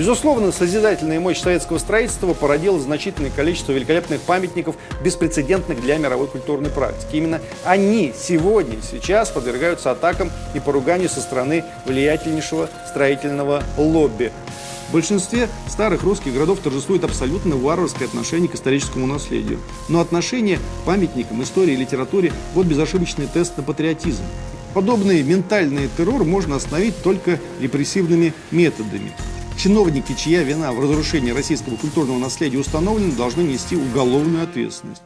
Безусловно, созидательная мощь советского строительства породила значительное количество великолепных памятников, беспрецедентных для мировой культурной практики. Именно они сегодня, сейчас подвергаются атакам и поруганию со стороны влиятельнейшего строительного лобби. В большинстве старых русских городов торжествует абсолютно варварское отношение к историческому наследию. Но отношение к памятникам, истории и литературе – вот безошибочный тест на патриотизм. Подобный ментальный террор можно остановить только репрессивными методами. Чиновники, чья вина в разрушении российского культурного наследия установлена, должны нести уголовную ответственность.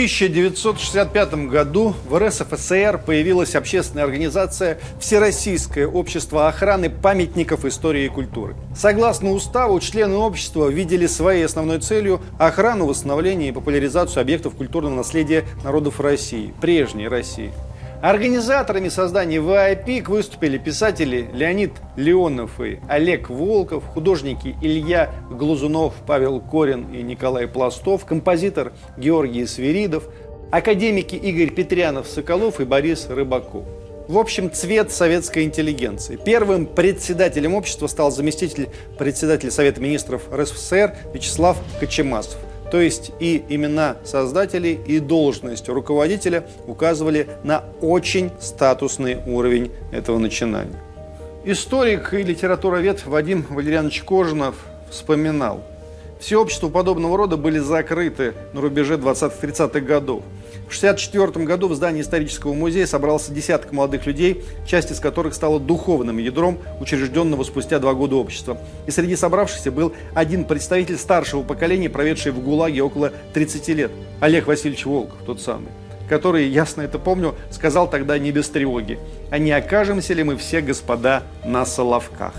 1965 году в РСФСР появилась общественная организация Всероссийское общество охраны памятников истории и культуры. Согласно уставу, члены общества видели своей основной целью охрану, восстановление и популяризацию объектов культурного наследия народов России, прежней России – Организаторами создания VIP выступили писатели Леонид Леонов и Олег Волков, художники Илья Глазунов, Павел Корин и Николай Пластов, композитор Георгий Свиридов, академики Игорь Петрянов-Соколов и Борис Рыбаков. В общем, цвет советской интеллигенции. Первым председателем общества стал заместитель председателя Совета министров РСФСР Вячеслав Кочемасов. То есть и имена создателей, и должность руководителя указывали на очень статусный уровень этого начинания. Историк и литературовед Вадим Валерьянович Кожинов вспоминал, все общества подобного рода были закрыты на рубеже 20-30-х годов. В 1964 году в здании исторического музея собрался десяток молодых людей, часть из которых стала духовным ядром учрежденного спустя два года общества. И среди собравшихся был один представитель старшего поколения, проведший в ГУЛАГе около 30 лет, Олег Васильевич Волков, тот самый который, ясно это помню, сказал тогда не без тревоги, а не окажемся ли мы все, господа, на Соловках?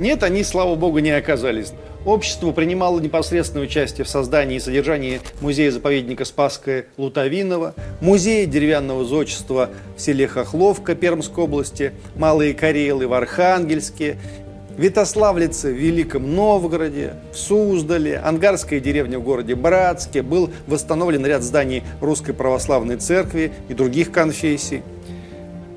Нет, они, слава богу, не оказались. Общество принимало непосредственное участие в создании и содержании музея-заповедника Спасская Лутовинова, музея деревянного зодчества в селе Хохловка Пермской области, Малые Карелы в Архангельске, Витославлице в Великом Новгороде, в Суздале, Ангарская деревня в городе Братске. Был восстановлен ряд зданий Русской Православной Церкви и других конфессий.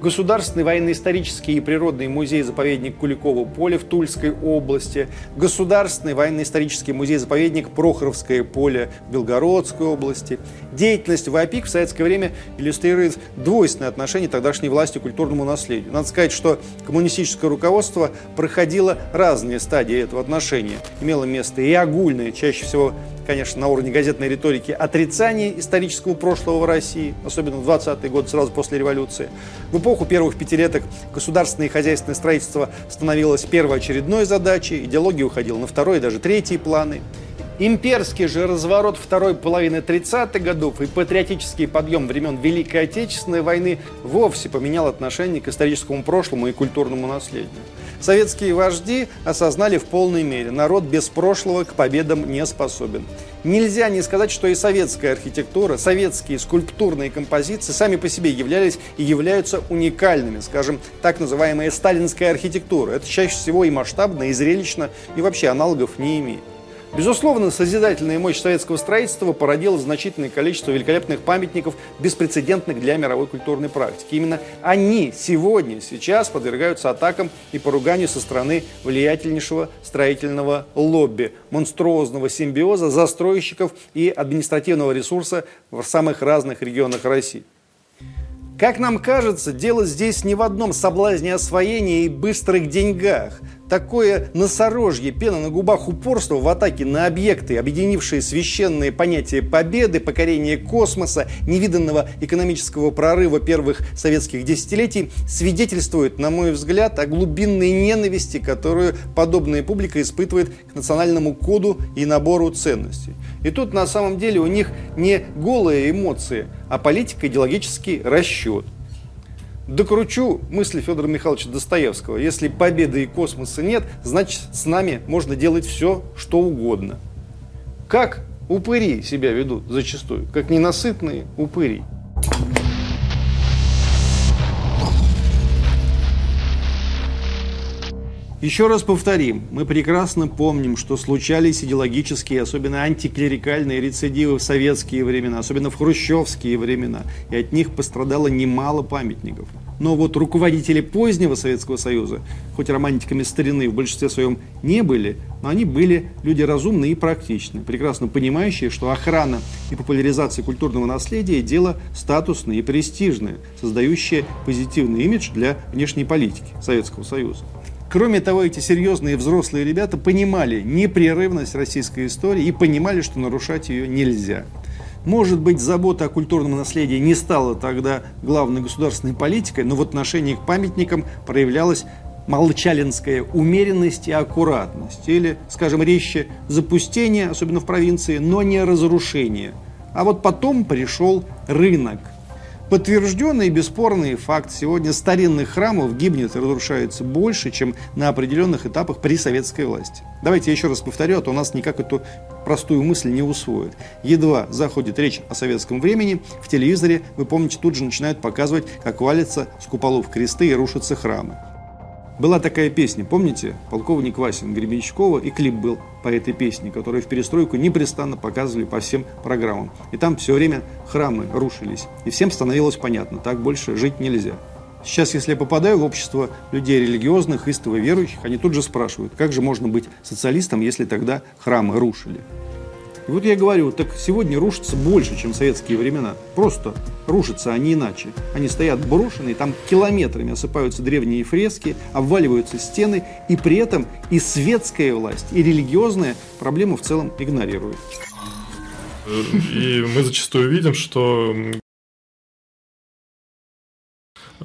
Государственный военно-исторический и природный музей-заповедник Куликово поле в Тульской области, Государственный военно-исторический музей-заповедник Прохоровское поле в Белгородской области. Деятельность ВАПИК в советское время иллюстрирует двойственное отношение тогдашней власти к культурному наследию. Надо сказать, что коммунистическое руководство проходило разные стадии этого отношения. Имело место и огульное, чаще всего конечно, на уровне газетной риторики отрицание исторического прошлого в России, особенно в 20-е годы, сразу после революции. В эпоху первых пятилеток государственное и хозяйственное строительство становилось первоочередной задачей, идеология уходила на второй и даже третий планы. Имперский же разворот второй половины 30-х годов и патриотический подъем времен Великой Отечественной войны вовсе поменял отношение к историческому прошлому и культурному наследию. Советские вожди осознали в полной мере, народ без прошлого к победам не способен. Нельзя не сказать, что и советская архитектура, советские скульптурные композиции сами по себе являлись и являются уникальными, скажем, так называемая сталинская архитектура. Это чаще всего и масштабно, и зрелищно, и вообще аналогов не имеет. Безусловно, созидательная мощь советского строительства породила значительное количество великолепных памятников, беспрецедентных для мировой культурной практики. Именно они сегодня, сейчас подвергаются атакам и поруганию со стороны влиятельнейшего строительного лобби, монструозного симбиоза застройщиков и административного ресурса в самых разных регионах России. Как нам кажется, дело здесь не в одном соблазне освоения и быстрых деньгах – Такое носорожье, пена на губах упорства в атаке на объекты, объединившие священные понятия победы, покорения космоса, невиданного экономического прорыва первых советских десятилетий, свидетельствует, на мой взгляд, о глубинной ненависти, которую подобная публика испытывает к национальному коду и набору ценностей. И тут на самом деле у них не голые эмоции, а политико-идеологический расчет. Докручу мысли Федора Михайловича Достоевского. Если победы и космоса нет, значит с нами можно делать все, что угодно. Как упыри себя ведут зачастую, как ненасытные упыри. Еще раз повторим, мы прекрасно помним, что случались идеологические, особенно антиклерикальные рецидивы в советские времена, особенно в хрущевские времена, и от них пострадало немало памятников. Но вот руководители позднего Советского Союза, хоть романтиками старины в большинстве своем не были, но они были люди разумные и практичные, прекрасно понимающие, что охрана и популяризация культурного наследия – дело статусное и престижное, создающее позитивный имидж для внешней политики Советского Союза. Кроме того, эти серьезные взрослые ребята понимали непрерывность российской истории и понимали, что нарушать ее нельзя. Может быть, забота о культурном наследии не стала тогда главной государственной политикой, но в отношении к памятникам проявлялась молчалинская умеренность и аккуратность. Или, скажем, резче запустение, особенно в провинции, но не разрушение. А вот потом пришел рынок – Подтвержденный и бесспорный факт. Сегодня старинных храмов гибнет и разрушается больше, чем на определенных этапах при советской власти. Давайте я еще раз повторю, а то у нас никак эту простую мысль не усвоят. Едва заходит речь о советском времени, в телевизоре, вы помните, тут же начинают показывать, как валятся с куполов кресты и рушатся храмы. Была такая песня, помните? Полковник Васин Гребенщикова, и клип был по этой песне, который в перестройку непрестанно показывали по всем программам. И там все время храмы рушились. И всем становилось понятно, так больше жить нельзя. Сейчас, если я попадаю в общество людей религиозных, истово верующих, они тут же спрашивают, как же можно быть социалистом, если тогда храмы рушили. И вот я говорю, так сегодня рушится больше, чем в советские времена. Просто рушатся они иначе. Они стоят брошенные, там километрами осыпаются древние фрески, обваливаются стены, и при этом и светская власть, и религиозная проблему в целом игнорируют. И мы зачастую видим, что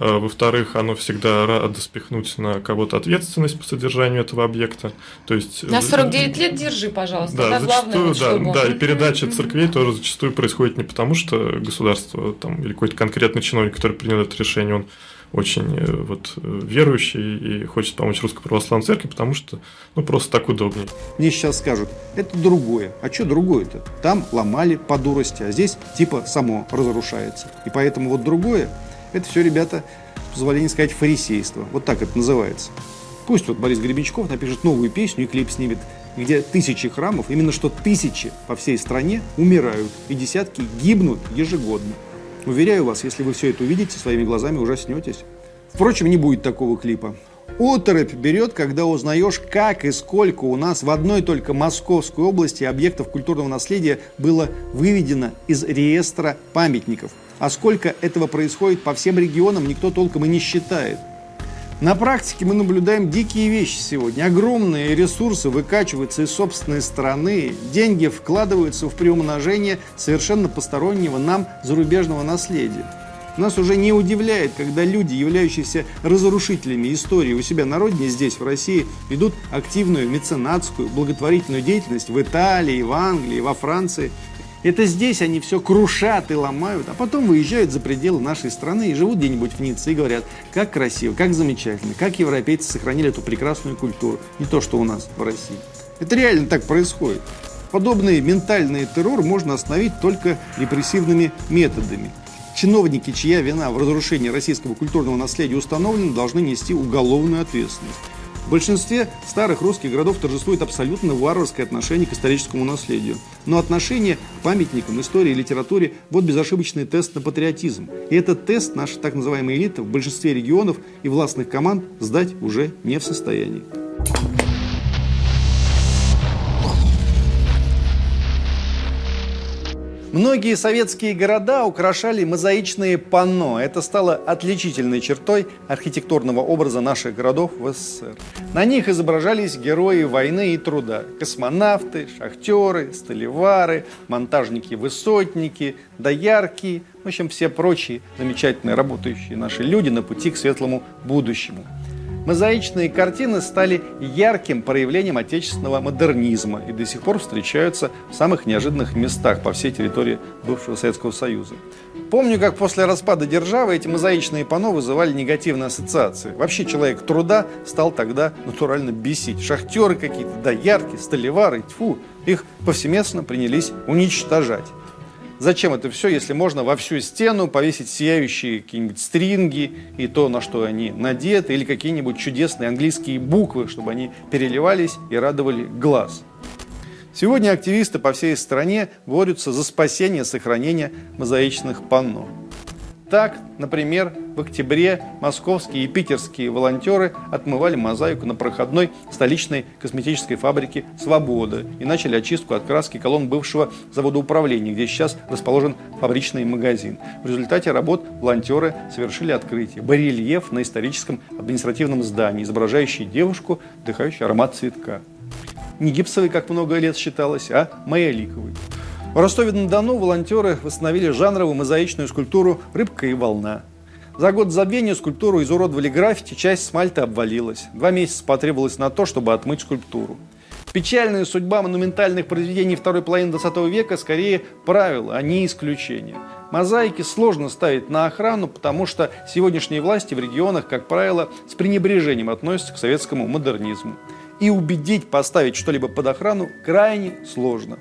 во-вторых, оно всегда радо спихнуть на кого-то ответственность по содержанию этого объекта. То есть, на 49 лет держи, пожалуйста. Да, это зачастую, главное, да, да, и передача церквей тоже зачастую происходит не потому, что государство там, или какой-то конкретный чиновник, который принял это решение, он очень э, вот, верующий и хочет помочь Русской Православной Церкви, потому что ну, просто так удобнее. Мне сейчас скажут, это другое. А что другое-то? Там ломали по дурости, а здесь типа само разрушается. И поэтому вот другое это все, ребята, позволение сказать, фарисейство. Вот так это называется. Пусть вот Борис Гребенщиков напишет новую песню и клип снимет, где тысячи храмов, именно что тысячи по всей стране умирают и десятки гибнут ежегодно. Уверяю вас, если вы все это увидите, своими глазами ужаснетесь. Впрочем, не будет такого клипа. Оторопь берет, когда узнаешь, как и сколько у нас в одной только Московской области объектов культурного наследия было выведено из реестра памятников – а сколько этого происходит по всем регионам, никто толком и не считает. На практике мы наблюдаем дикие вещи сегодня. Огромные ресурсы выкачиваются из собственной страны, деньги вкладываются в приумножение совершенно постороннего нам зарубежного наследия. Нас уже не удивляет, когда люди, являющиеся разрушителями истории у себя на родине, здесь, в России, ведут активную меценатскую, благотворительную деятельность в Италии, в Англии, во Франции – это здесь они все крушат и ломают, а потом выезжают за пределы нашей страны и живут где-нибудь в Ницце и говорят, как красиво, как замечательно, как европейцы сохранили эту прекрасную культуру, не то, что у нас в России. Это реально так происходит. Подобный ментальный террор можно остановить только репрессивными методами. Чиновники, чья вина в разрушении российского культурного наследия установлена, должны нести уголовную ответственность. В большинстве старых русских городов торжествует абсолютно варварское отношение к историческому наследию. Но отношение к памятникам, истории и литературе – вот безошибочный тест на патриотизм. И этот тест наша так называемая элита в большинстве регионов и властных команд сдать уже не в состоянии. Многие советские города украшали мозаичные панно. Это стало отличительной чертой архитектурного образа наших городов в СССР. На них изображались герои войны и труда. Космонавты, шахтеры, столевары, монтажники-высотники, доярки, в общем, все прочие замечательные работающие наши люди на пути к светлому будущему. Мозаичные картины стали ярким проявлением отечественного модернизма и до сих пор встречаются в самых неожиданных местах по всей территории бывшего Советского Союза. Помню, как после распада державы эти мозаичные панно вызывали негативные ассоциации. Вообще человек труда стал тогда натурально бесить. Шахтеры какие-то, доярки, столевары, тьфу, их повсеместно принялись уничтожать. Зачем это все, если можно во всю стену повесить сияющие какие-нибудь стринги и то, на что они надеты, или какие-нибудь чудесные английские буквы, чтобы они переливались и радовали глаз. Сегодня активисты по всей стране борются за спасение и сохранение мозаичных панно. Так, например, в октябре московские и питерские волонтеры отмывали мозаику на проходной столичной косметической фабрике «Свобода» и начали очистку от краски колонн бывшего завода управления, где сейчас расположен фабричный магазин. В результате работ волонтеры совершили открытие. Барельеф на историческом административном здании, изображающий девушку, вдыхающую аромат цветка. Не гипсовый, как много лет считалось, а майоликовый. В Ростове-на-Дону волонтеры восстановили жанровую мозаичную скульптуру «Рыбка и волна». За год забвения скульптуру изуродовали граффити, часть смальты обвалилась. Два месяца потребовалось на то, чтобы отмыть скульптуру. Печальная судьба монументальных произведений второй половины 20 века скорее правило, а не исключение. Мозаики сложно ставить на охрану, потому что сегодняшние власти в регионах, как правило, с пренебрежением относятся к советскому модернизму. И убедить поставить что-либо под охрану крайне сложно.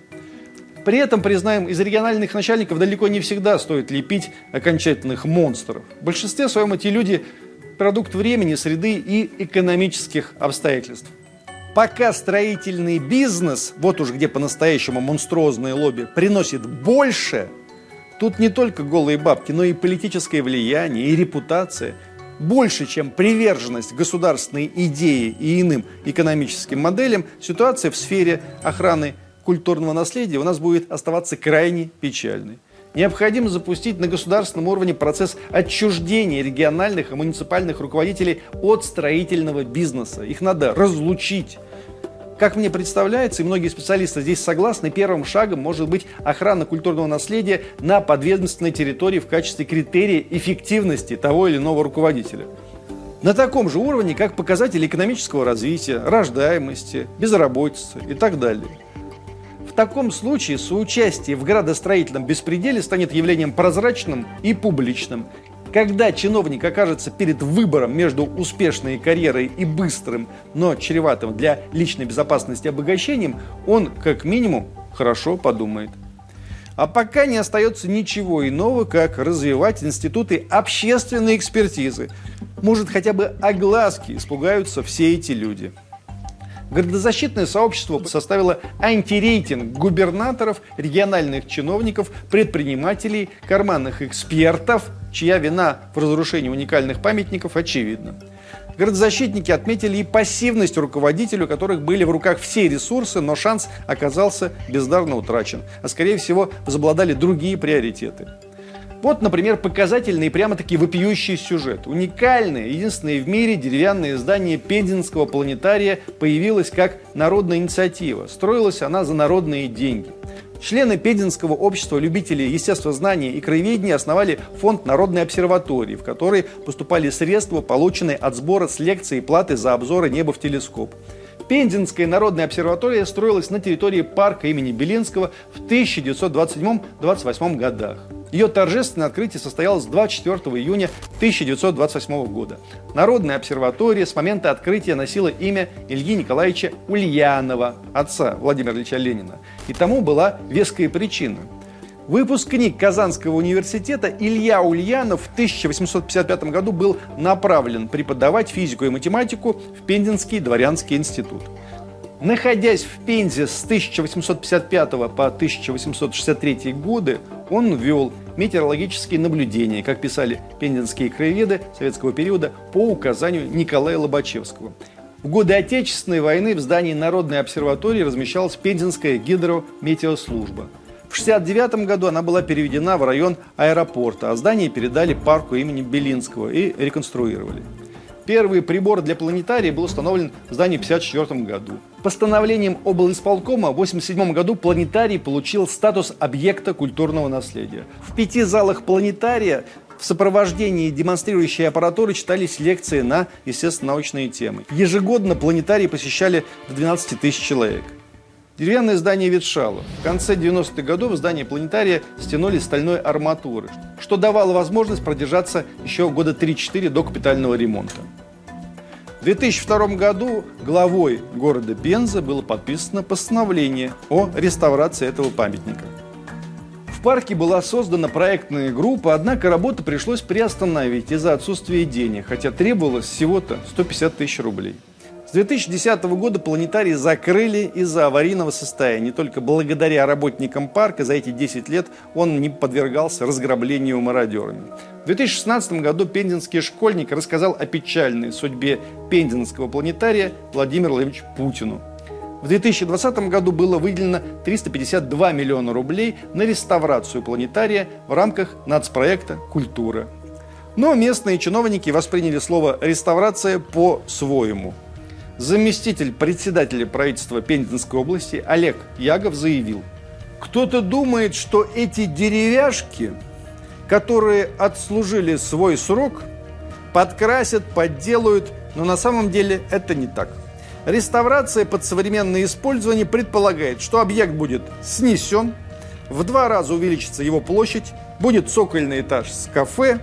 При этом, признаем, из региональных начальников далеко не всегда стоит лепить окончательных монстров. В большинстве своем эти люди – продукт времени, среды и экономических обстоятельств. Пока строительный бизнес, вот уж где по-настоящему монструозное лобби, приносит больше, тут не только голые бабки, но и политическое влияние, и репутация – больше, чем приверженность государственной идеи и иным экономическим моделям, ситуация в сфере охраны культурного наследия у нас будет оставаться крайне печальной. Необходимо запустить на государственном уровне процесс отчуждения региональных и муниципальных руководителей от строительного бизнеса. Их надо разлучить. Как мне представляется, и многие специалисты здесь согласны, первым шагом может быть охрана культурного наследия на подведомственной территории в качестве критерия эффективности того или иного руководителя. На таком же уровне, как показатели экономического развития, рождаемости, безработицы и так далее таком случае соучастие в градостроительном беспределе станет явлением прозрачным и публичным. Когда чиновник окажется перед выбором между успешной карьерой и быстрым, но чреватым для личной безопасности обогащением, он, как минимум, хорошо подумает. А пока не остается ничего иного, как развивать институты общественной экспертизы. Может, хотя бы огласки испугаются все эти люди. Градозащитное сообщество составило антирейтинг губернаторов, региональных чиновников, предпринимателей, карманных экспертов, чья вина в разрушении уникальных памятников очевидна. Городозащитники отметили и пассивность руководителей, у которых были в руках все ресурсы, но шанс оказался бездарно утрачен. А скорее всего, возобладали другие приоритеты. Вот, например, показательный и прямо-таки вопиющий сюжет. Уникальное, единственное в мире деревянное здание Пензенского планетария появилось как народная инициатива. Строилась она за народные деньги. Члены Пензенского общества любителей естествознания и краеведения основали фонд Народной обсерватории, в который поступали средства, полученные от сбора с лекций и платы за обзоры неба в телескоп. Пензенская народная обсерватория строилась на территории парка имени Белинского в 1927-28 годах. Ее торжественное открытие состоялось 24 июня 1928 года. Народная обсерватория с момента открытия носила имя Ильи Николаевича Ульянова, отца Владимира Ильича Ленина. И тому была веская причина – Выпускник Казанского университета Илья Ульянов в 1855 году был направлен преподавать физику и математику в Пензенский дворянский институт. Находясь в Пензе с 1855 по 1863 годы, он вел метеорологические наблюдения, как писали пензенские краеведы советского периода, по указанию Николая Лобачевского. В годы Отечественной войны в здании Народной обсерватории размещалась Пензенская гидрометеослужба – в 1969 году она была переведена в район аэропорта, а здание передали парку имени Белинского и реконструировали. Первый прибор для планетария был установлен в здании в 1954 году. Постановлением облисполкома в 1987 году планетарий получил статус объекта культурного наследия. В пяти залах планетария в сопровождении демонстрирующей аппаратуры читались лекции на естественно-научные темы. Ежегодно планетарий посещали до 12 тысяч человек. Деревянное здание ветшало. В конце 90-х годов здание планетария стянули стальной арматуры, что давало возможность продержаться еще года 3-4 до капитального ремонта. В 2002 году главой города Пенза было подписано постановление о реставрации этого памятника. В парке была создана проектная группа, однако работу пришлось приостановить из-за отсутствия денег, хотя требовалось всего-то 150 тысяч рублей. С 2010 года планетарий закрыли из-за аварийного состояния. Только благодаря работникам парка за эти 10 лет он не подвергался разграблению мародерами. В 2016 году пензенский школьник рассказал о печальной судьбе пензенского планетария Владимиру Владимировичу Путину. В 2020 году было выделено 352 миллиона рублей на реставрацию планетария в рамках нацпроекта «Культура». Но местные чиновники восприняли слово «реставрация» по-своему – заместитель председателя правительства Пензенской области Олег Ягов заявил, кто-то думает, что эти деревяшки, которые отслужили свой срок, подкрасят, подделают, но на самом деле это не так. Реставрация под современное использование предполагает, что объект будет снесен, в два раза увеличится его площадь, будет цокольный этаж с кафе,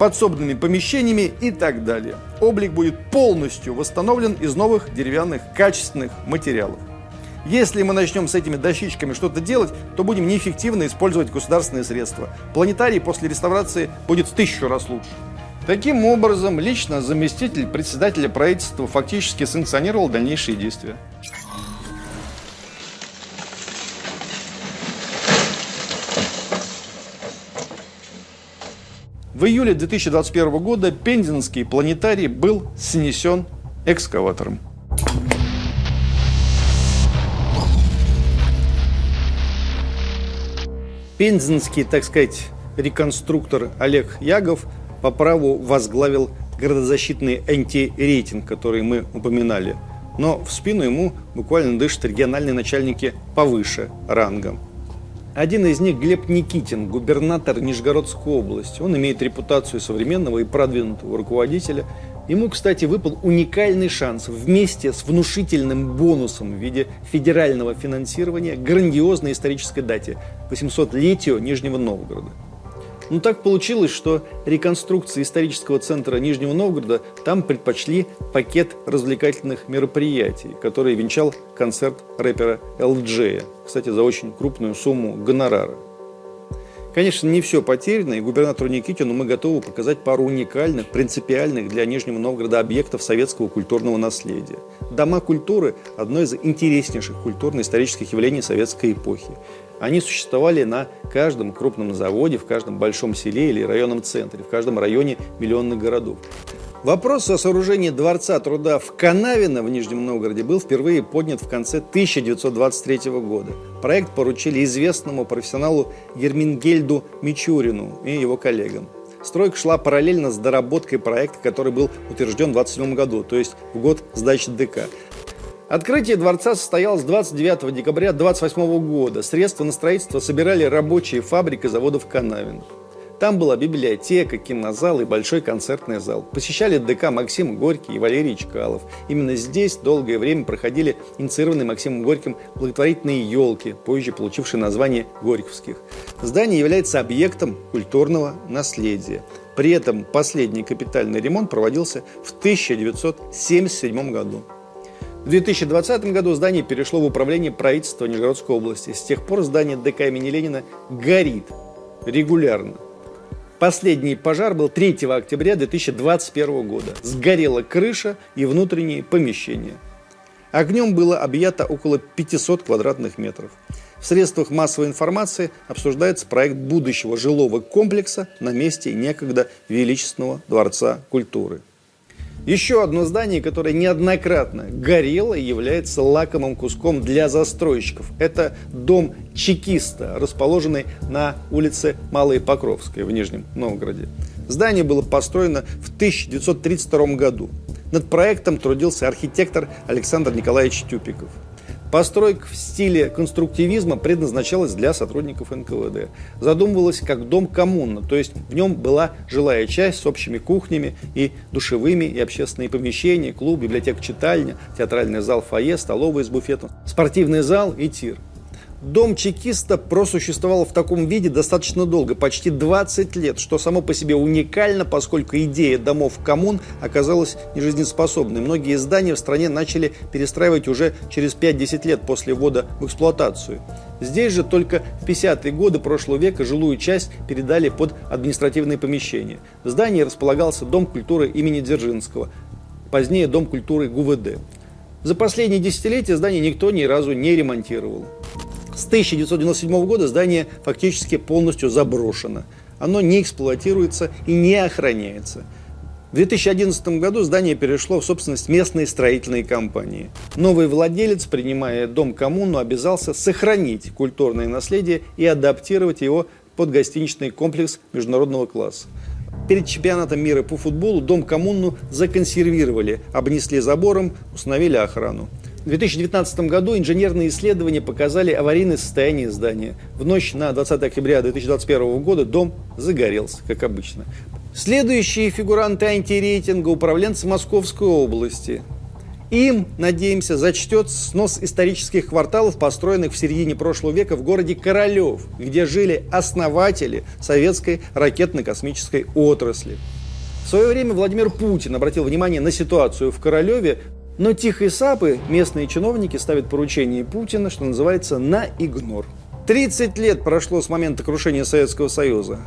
подсобными помещениями и так далее. Облик будет полностью восстановлен из новых деревянных качественных материалов. Если мы начнем с этими дощечками что-то делать, то будем неэффективно использовать государственные средства. Планетарий после реставрации будет в тысячу раз лучше. Таким образом, лично заместитель председателя правительства фактически санкционировал дальнейшие действия. В июле 2021 года Пензенский планетарий был снесен экскаватором. Пензенский, так сказать, реконструктор Олег Ягов по праву возглавил городозащитный антирейтинг, который мы упоминали. Но в спину ему буквально дышат региональные начальники повыше рангом. Один из них Глеб Никитин, губернатор Нижегородской области. Он имеет репутацию современного и продвинутого руководителя. Ему, кстати, выпал уникальный шанс вместе с внушительным бонусом в виде федерального финансирования грандиозной исторической дате – 800-летию Нижнего Новгорода. Ну так получилось, что реконструкции исторического центра Нижнего Новгорода там предпочли пакет развлекательных мероприятий, который венчал концерт рэпера LJ, кстати, за очень крупную сумму гонорара. Конечно, не все потеряно, и губернатору Никитину мы готовы показать пару уникальных, принципиальных для Нижнего Новгорода объектов советского культурного наследия. Дома культуры – одно из интереснейших культурно-исторических явлений советской эпохи. Они существовали на каждом крупном заводе, в каждом большом селе или районном центре, в каждом районе миллионных городов. Вопрос о сооружении Дворца труда в Канавино в Нижнем Новгороде был впервые поднят в конце 1923 года. Проект поручили известному профессионалу Гермингельду Мичурину и его коллегам. Стройка шла параллельно с доработкой проекта, который был утвержден в 1927 году, то есть в год сдачи ДК. Открытие дворца состоялось 29 декабря 28 года. Средства на строительство собирали рабочие фабрики заводов Канавин. Там была библиотека, кинозал и большой концертный зал. Посещали ДК Максим Горький и Валерий Чкалов. Именно здесь долгое время проходили инициированные Максимом Горьким благотворительные елки, позже получившие название Горьковских. Здание является объектом культурного наследия. При этом последний капитальный ремонт проводился в 1977 году. В 2020 году здание перешло в управление правительства Нижегородской области. С тех пор здание ДК имени Ленина горит регулярно. Последний пожар был 3 октября 2021 года. Сгорела крыша и внутренние помещения. Огнем было объято около 500 квадратных метров. В средствах массовой информации обсуждается проект будущего жилого комплекса на месте некогда величественного Дворца культуры. Еще одно здание, которое неоднократно горело и является лакомым куском для застройщиков. Это дом чекиста, расположенный на улице Малой Покровской в Нижнем Новгороде. Здание было построено в 1932 году. Над проектом трудился архитектор Александр Николаевич Тюпиков. Постройка в стиле конструктивизма предназначалась для сотрудников НКВД. Задумывалась как дом коммуна, то есть в нем была жилая часть с общими кухнями и душевыми, и общественные помещения, клуб, библиотека, читальня, театральный зал, фойе, столовая с буфетом, спортивный зал и тир. Дом чекиста просуществовал в таком виде достаточно долго, почти 20 лет, что само по себе уникально, поскольку идея домов коммун оказалась нежизнеспособной. Многие здания в стране начали перестраивать уже через 5-10 лет после ввода в эксплуатацию. Здесь же только в 50-е годы прошлого века жилую часть передали под административные помещения. В здании располагался Дом культуры имени Дзержинского, позднее Дом культуры ГУВД. За последние десятилетия здание никто ни разу не ремонтировал. С 1997 года здание фактически полностью заброшено. Оно не эксплуатируется и не охраняется. В 2011 году здание перешло в собственность местной строительной компании. Новый владелец, принимая дом коммуну, обязался сохранить культурное наследие и адаптировать его под гостиничный комплекс международного класса. Перед чемпионатом мира по футболу дом коммуну законсервировали, обнесли забором, установили охрану. В 2019 году инженерные исследования показали аварийное состояние здания. В ночь на 20 октября 2021 года дом загорелся, как обычно. Следующие фигуранты антирейтинга – управленцы Московской области. Им, надеемся, зачтет снос исторических кварталов, построенных в середине прошлого века в городе Королев, где жили основатели советской ракетно-космической отрасли. В свое время Владимир Путин обратил внимание на ситуацию в Королеве, но тихие сапы местные чиновники ставят поручение Путина, что называется, на игнор. 30 лет прошло с момента крушения Советского Союза.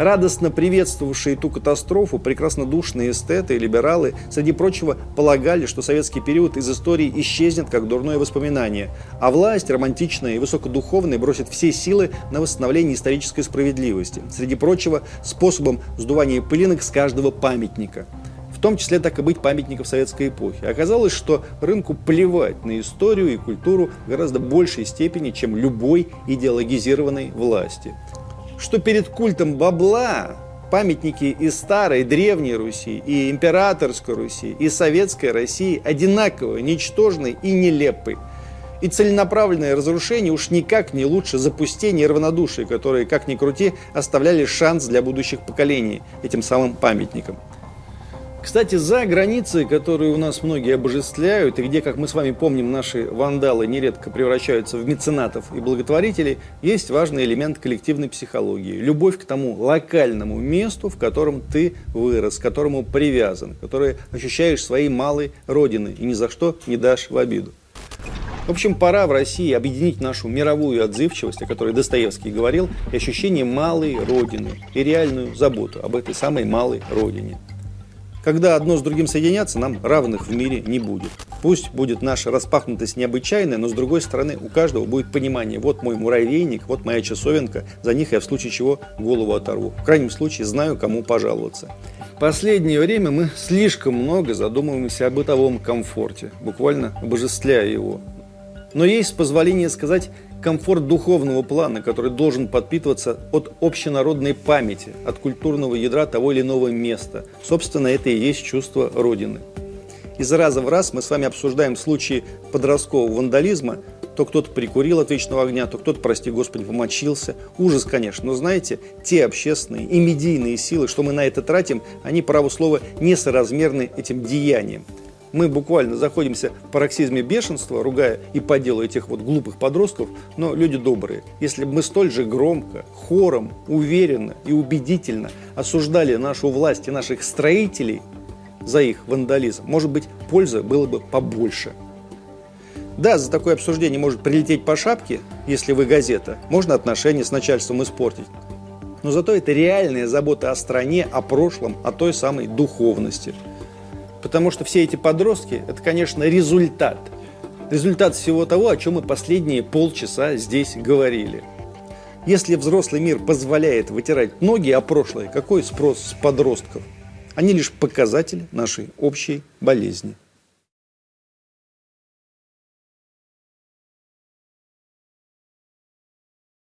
Радостно приветствовавшие ту катастрофу прекраснодушные эстеты и либералы, среди прочего, полагали, что советский период из истории исчезнет как дурное воспоминание, а власть, романтичная и высокодуховная, бросит все силы на восстановление исторической справедливости. Среди прочего, способом сдувания пылинок с каждого памятника – в том числе, так и быть, памятников советской эпохи. Оказалось, что рынку плевать на историю и культуру в гораздо большей степени, чем любой идеологизированной власти. Что перед культом бабла памятники и старой, древней Руси, и императорской Руси, и советской России одинаково ничтожны и нелепы. И целенаправленное разрушение уж никак не лучше запустения и равнодушия, которые, как ни крути, оставляли шанс для будущих поколений этим самым памятникам. Кстати, за границей, которую у нас многие обожествляют, и где, как мы с вами помним, наши вандалы нередко превращаются в меценатов и благотворителей, есть важный элемент коллективной психологии. Любовь к тому локальному месту, в котором ты вырос, к которому привязан, которое ощущаешь своей малой родиной и ни за что не дашь в обиду. В общем, пора в России объединить нашу мировую отзывчивость, о которой Достоевский говорил, и ощущение малой родины, и реальную заботу об этой самой малой родине. Когда одно с другим соединятся, нам равных в мире не будет. Пусть будет наша распахнутость необычайная, но с другой стороны у каждого будет понимание, вот мой муравейник, вот моя часовенка, за них я в случае чего голову оторву. В крайнем случае знаю, кому пожаловаться. Последнее время мы слишком много задумываемся о бытовом комфорте, буквально обожествляя его. Но есть позволение сказать комфорт духовного плана, который должен подпитываться от общенародной памяти, от культурного ядра того или иного места. Собственно, это и есть чувство Родины. Из раза в раз мы с вами обсуждаем случаи подросткового вандализма, то кто-то прикурил от вечного огня, то кто-то, прости господи, помочился. Ужас, конечно, но знаете, те общественные и медийные силы, что мы на это тратим, они, право слова, несоразмерны этим деяниям мы буквально заходимся в пароксизме бешенства, ругая и по делу этих вот глупых подростков, но люди добрые. Если бы мы столь же громко, хором, уверенно и убедительно осуждали нашу власть и наших строителей за их вандализм, может быть, пользы было бы побольше. Да, за такое обсуждение может прилететь по шапке, если вы газета, можно отношения с начальством испортить. Но зато это реальная забота о стране, о прошлом, о той самой духовности – Потому что все эти подростки – это, конечно, результат. Результат всего того, о чем мы последние полчаса здесь говорили. Если взрослый мир позволяет вытирать ноги о прошлое, какой спрос с подростков? Они лишь показатель нашей общей болезни.